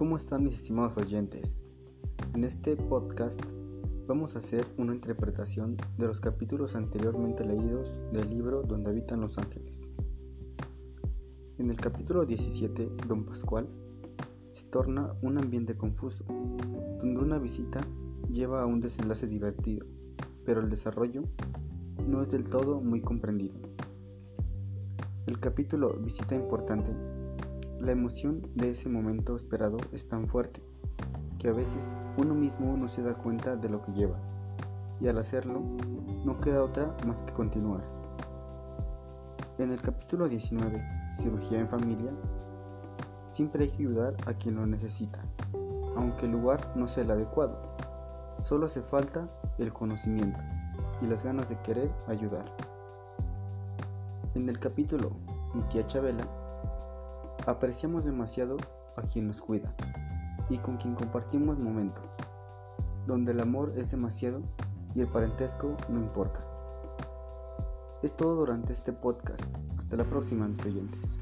¿Cómo están mis estimados oyentes? En este podcast vamos a hacer una interpretación de los capítulos anteriormente leídos del libro Donde habitan los ángeles. En el capítulo 17, Don Pascual se torna un ambiente confuso, donde una visita lleva a un desenlace divertido, pero el desarrollo no es del todo muy comprendido. El capítulo Visita Importante la emoción de ese momento esperado es tan fuerte que a veces uno mismo no se da cuenta de lo que lleva y al hacerlo no queda otra más que continuar. En el capítulo 19, Cirugía en Familia, siempre hay que ayudar a quien lo necesita, aunque el lugar no sea el adecuado. Solo hace falta el conocimiento y las ganas de querer ayudar. En el capítulo Mi tía Chabela, Apreciamos demasiado a quien nos cuida y con quien compartimos momentos, donde el amor es demasiado y el parentesco no importa. Es todo durante este podcast. Hasta la próxima, mis oyentes.